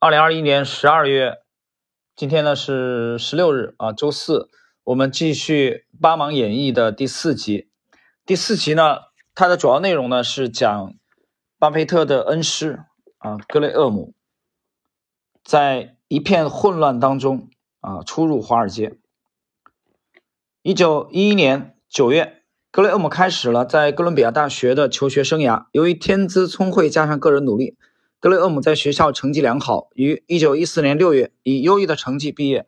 二零二一年十二月，今天呢是十六日啊，周四，我们继续《八芒演义》的第四集。第四集呢，它的主要内容呢是讲巴菲特的恩师啊格雷厄姆，在一片混乱当中啊出入华尔街。一九一一年九月，格雷厄姆开始了在哥伦比亚大学的求学生涯。由于天资聪慧加上个人努力。格雷厄姆在学校成绩良好，于1914年6月以优异的成绩毕业。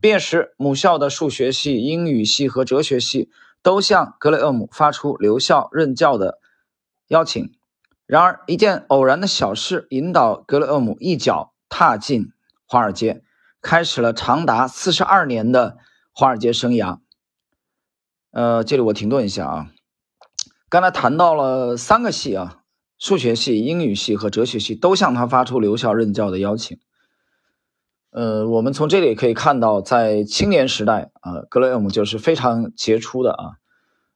毕业时，母校的数学系、英语系和哲学系都向格雷厄姆发出留校任教的邀请。然而，一件偶然的小事引导格雷厄姆一脚踏进华尔街，开始了长达42年的华尔街生涯。呃，这里我停顿一下啊，刚才谈到了三个系啊。数学系、英语系和哲学系都向他发出留校任教的邀请。呃，我们从这里可以看到，在青年时代啊，格雷厄姆就是非常杰出的啊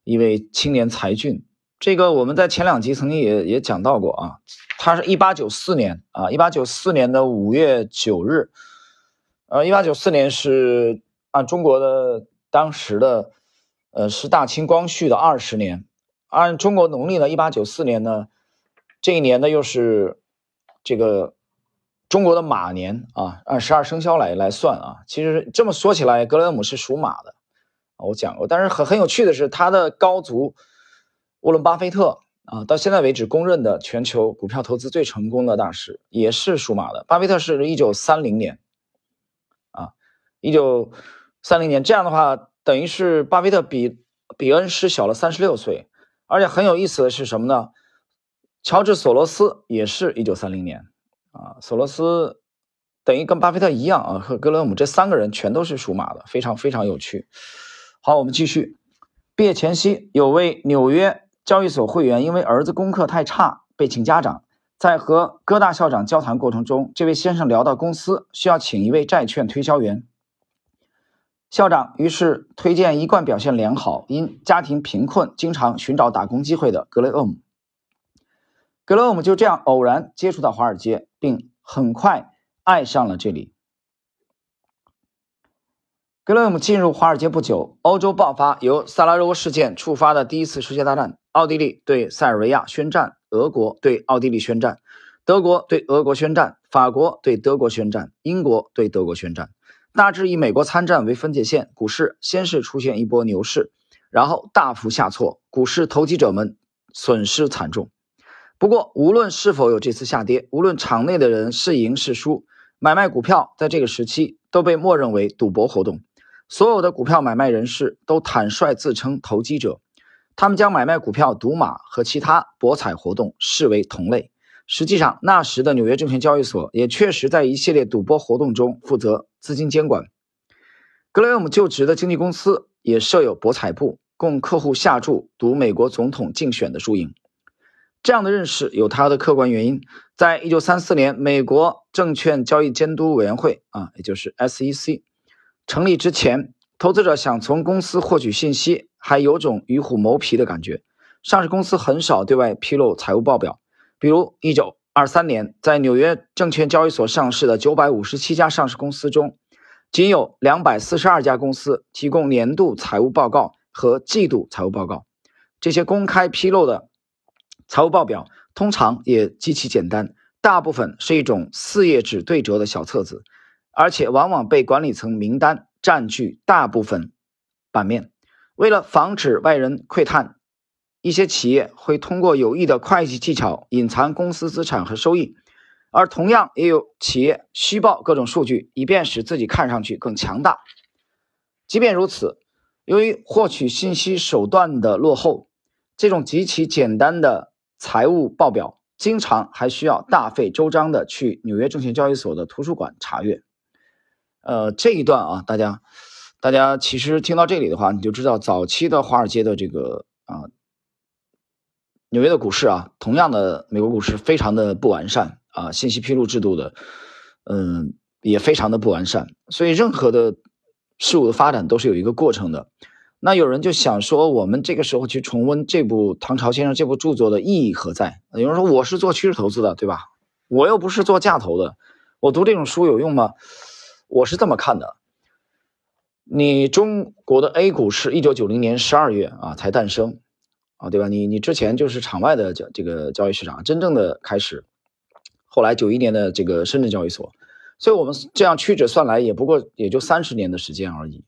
一位青年才俊。这个我们在前两集曾经也也讲到过啊，他是一八九四年啊，一八九四年的五月九日，呃，一八九四年是按中国的当时的呃是大清光绪的二十年，按中国农历呢，一八九四年呢。这一年呢，又是这个中国的马年啊，按十二生肖来来算啊。其实这么说起来，格雷厄姆是属马的，我讲过。但是很很有趣的是，他的高足沃伦巴菲特啊，到现在为止公认的全球股票投资最成功的大师，也是属马的。巴菲特是一九三零年啊，一九三零年。这样的话，等于是巴菲特比比恩师小了三十六岁。而且很有意思的是什么呢？乔治·索罗斯也是一九三零年啊，索罗斯等于跟巴菲特一样啊，和格雷厄姆这三个人全都是属马的，非常非常有趣。好，我们继续。毕业前夕，有位纽约交易所会员因为儿子功课太差被请家长，在和哥大校长交谈过程中，这位先生聊到公司需要请一位债券推销员，校长于是推荐一贯表现良好、因家庭贫困经常寻找打工机会的格雷厄姆。格雷姆就这样偶然接触到华尔街，并很快爱上了这里。格雷姆进入华尔街不久，欧洲爆发由萨拉热窝事件触发的第一次世界大战。奥地利对塞尔维亚宣战，俄国对奥地利宣战，德国对俄国宣战，法国对德国宣战，英国对德国宣战，大致以美国参战为分界线。股市先是出现一波牛市，然后大幅下挫，股市投机者们损失惨重。不过，无论是否有这次下跌，无论场内的人是赢是输，买卖股票在这个时期都被默认为赌博活动。所有的股票买卖人士都坦率自称投机者，他们将买卖股票、赌马和其他博彩活动视为同类。实际上，那时的纽约证券交易所也确实在一系列赌博活动中负责资金监管。格雷厄姆就职的经纪公司也设有博彩部，供客户下注赌美国总统竞选的输赢。这样的认识有它的客观原因。在一九三四年，美国证券交易监督委员会啊，也就是 SEC 成立之前，投资者想从公司获取信息，还有种与虎谋皮的感觉。上市公司很少对外披露财务报表，比如一九二三年，在纽约证券交易所上市的九百五十七家上市公司中，仅有两百四十二家公司提供年度财务报告和季度财务报告。这些公开披露的。财务报表通常也极其简单，大部分是一种四页纸对折的小册子，而且往往被管理层名单占据大部分版面。为了防止外人窥探，一些企业会通过有益的会计技巧隐藏公司资产和收益，而同样也有企业虚报各种数据，以便使自己看上去更强大。即便如此，由于获取信息手段的落后，这种极其简单的。财务报表经常还需要大费周章的去纽约证券交易所的图书馆查阅。呃，这一段啊，大家，大家其实听到这里的话，你就知道早期的华尔街的这个啊，纽约的股市啊，同样的美国股市非常的不完善啊，信息披露制度的，嗯，也非常的不完善。所以任何的事物的发展都是有一个过程的。那有人就想说，我们这个时候去重温这部唐朝先生这部著作的意义何在？有人说我是做趋势投资的，对吧？我又不是做价投的，我读这种书有用吗？我是这么看的。你中国的 A 股是一九九零年十二月啊才诞生啊，对吧？你你之前就是场外的交这个交易市场，真正的开始，后来九一年的这个深圳交易所，所以我们这样屈指算来，也不过也就三十年的时间而已。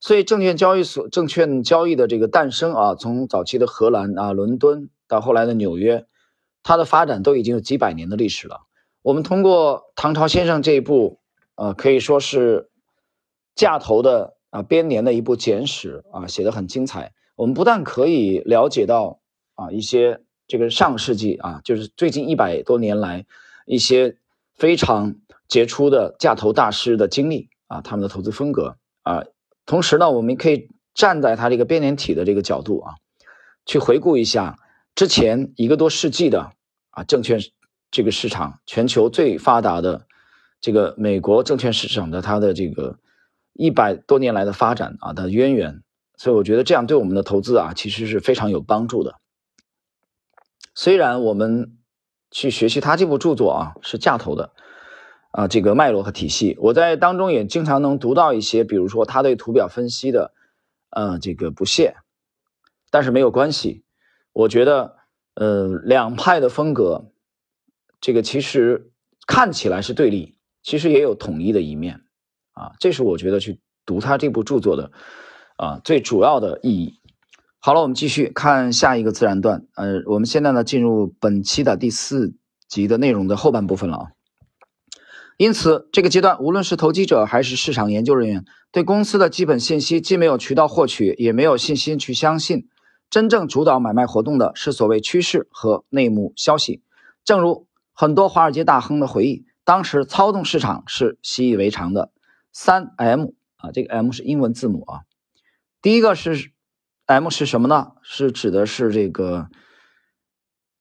所以证券交易所证券交易的这个诞生啊，从早期的荷兰啊伦敦到后来的纽约，它的发展都已经有几百年的历史了。我们通过唐朝先生这一部，呃，可以说是架头的。啊，编年的一部简史啊，写的很精彩。我们不但可以了解到啊一些这个上世纪啊，就是最近一百多年来一些非常杰出的架投大师的经历啊，他们的投资风格啊。同时呢，我们可以站在他这个编年体的这个角度啊，去回顾一下之前一个多世纪的啊证券这个市场，全球最发达的这个美国证券市场的它的这个。一百多年来的发展啊的渊源，所以我觉得这样对我们的投资啊其实是非常有帮助的。虽然我们去学习他这部著作啊是架头的啊这个脉络和体系，我在当中也经常能读到一些，比如说他对图表分析的呃这个不屑，但是没有关系，我觉得呃两派的风格这个其实看起来是对立，其实也有统一的一面。啊，这是我觉得去读他这部著作的啊最主要的意义。好了，我们继续看下一个自然段。呃，我们现在呢进入本期的第四集的内容的后半部分了啊。因此，这个阶段无论是投机者还是市场研究人员，对公司的基本信息既没有渠道获取，也没有信心去相信。真正主导买卖活动的是所谓趋势和内幕消息。正如很多华尔街大亨的回忆，当时操纵市场是习以为常的。三 M 啊，这个 M 是英文字母啊。第一个是 M 是什么呢？是指的是这个，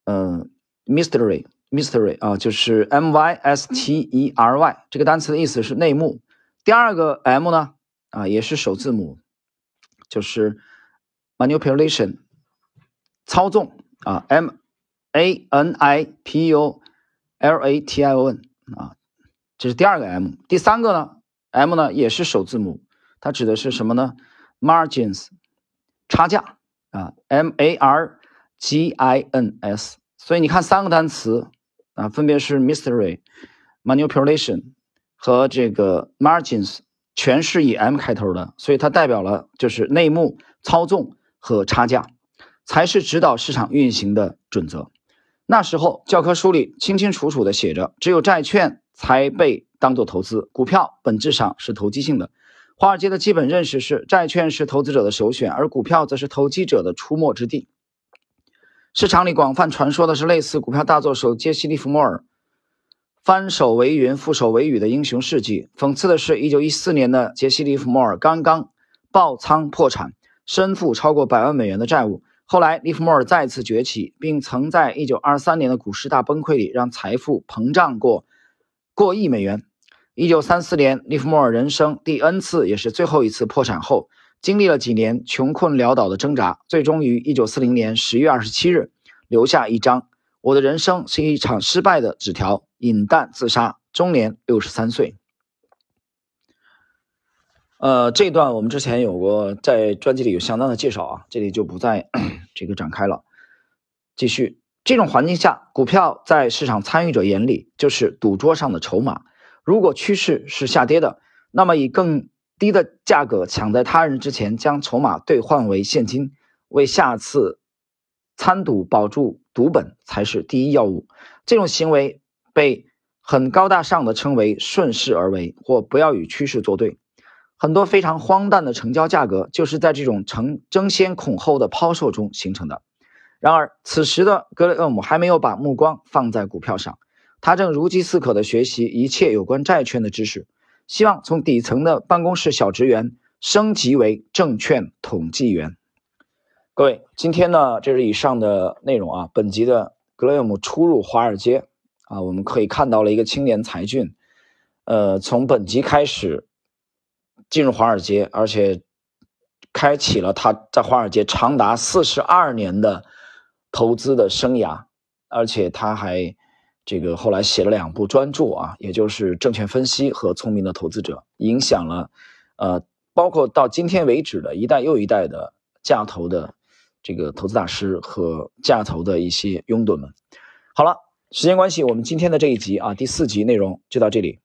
嗯，Mystery，mystery，mystery 啊，就是 M Y S T E R Y 这个单词的意思是内幕。第二个 M 呢，啊，也是首字母，就是 manipulation，操纵啊，M A N I P U L A T I O N 啊，这是第二个 M。第三个呢？M 呢也是首字母，它指的是什么呢？Margins，差价啊，M A R G I N S。所以你看三个单词啊，分别是 Mystery、Manipulation 和这个 Margins，全是以 M 开头的，所以它代表了就是内幕、操纵和差价，才是指导市场运行的准则。那时候教科书里清清楚楚的写着，只有债券才被。当做投资，股票本质上是投机性的。华尔街的基本认识是，债券是投资者的首选，而股票则是投机者的出没之地。市场里广泛传说的是类似股票大作手杰西·利弗莫尔翻手为云、覆手为雨的英雄事迹。讽刺的是，一九一四年的杰西·利弗莫尔刚刚爆仓破产，身负超过百万美元的债务。后来，利弗莫尔再次崛起，并曾在一九二三年的股市大崩溃里让财富膨胀过过亿美元。一九三四年，利弗莫尔人生第 N 次，也是最后一次破产后，经历了几年穷困潦倒的挣扎，最终于一九四零年十月二十七日留下一张“我的人生是一场失败”的纸条，饮弹自杀，终年六十三岁。呃，这段我们之前有过，在专辑里有相当的介绍啊，这里就不再 这个展开了。继续，这种环境下，股票在市场参与者眼里就是赌桌上的筹码。如果趋势是下跌的，那么以更低的价格抢在他人之前，将筹码兑换为现金，为下次参赌保住赌本才是第一要务。这种行为被很高大上的称为顺势而为，或不要与趋势作对。很多非常荒诞的成交价格就是在这种成争先恐后的抛售中形成的。然而，此时的格雷厄姆还没有把目光放在股票上。他正如饥似渴地学习一切有关债券的知识，希望从底层的办公室小职员升级为证券统计员。各位，今天呢，这是以上的内容啊。本集的格雷厄姆初入华尔街啊，我们可以看到了一个青年才俊，呃，从本集开始进入华尔街，而且开启了他在华尔街长达四十二年的投资的生涯，而且他还。这个后来写了两部专著啊，也就是《证券分析》和《聪明的投资者》，影响了呃，包括到今天为止的一代又一代的价投的这个投资大师和价投的一些拥趸们。好了，时间关系，我们今天的这一集啊，第四集内容就到这里。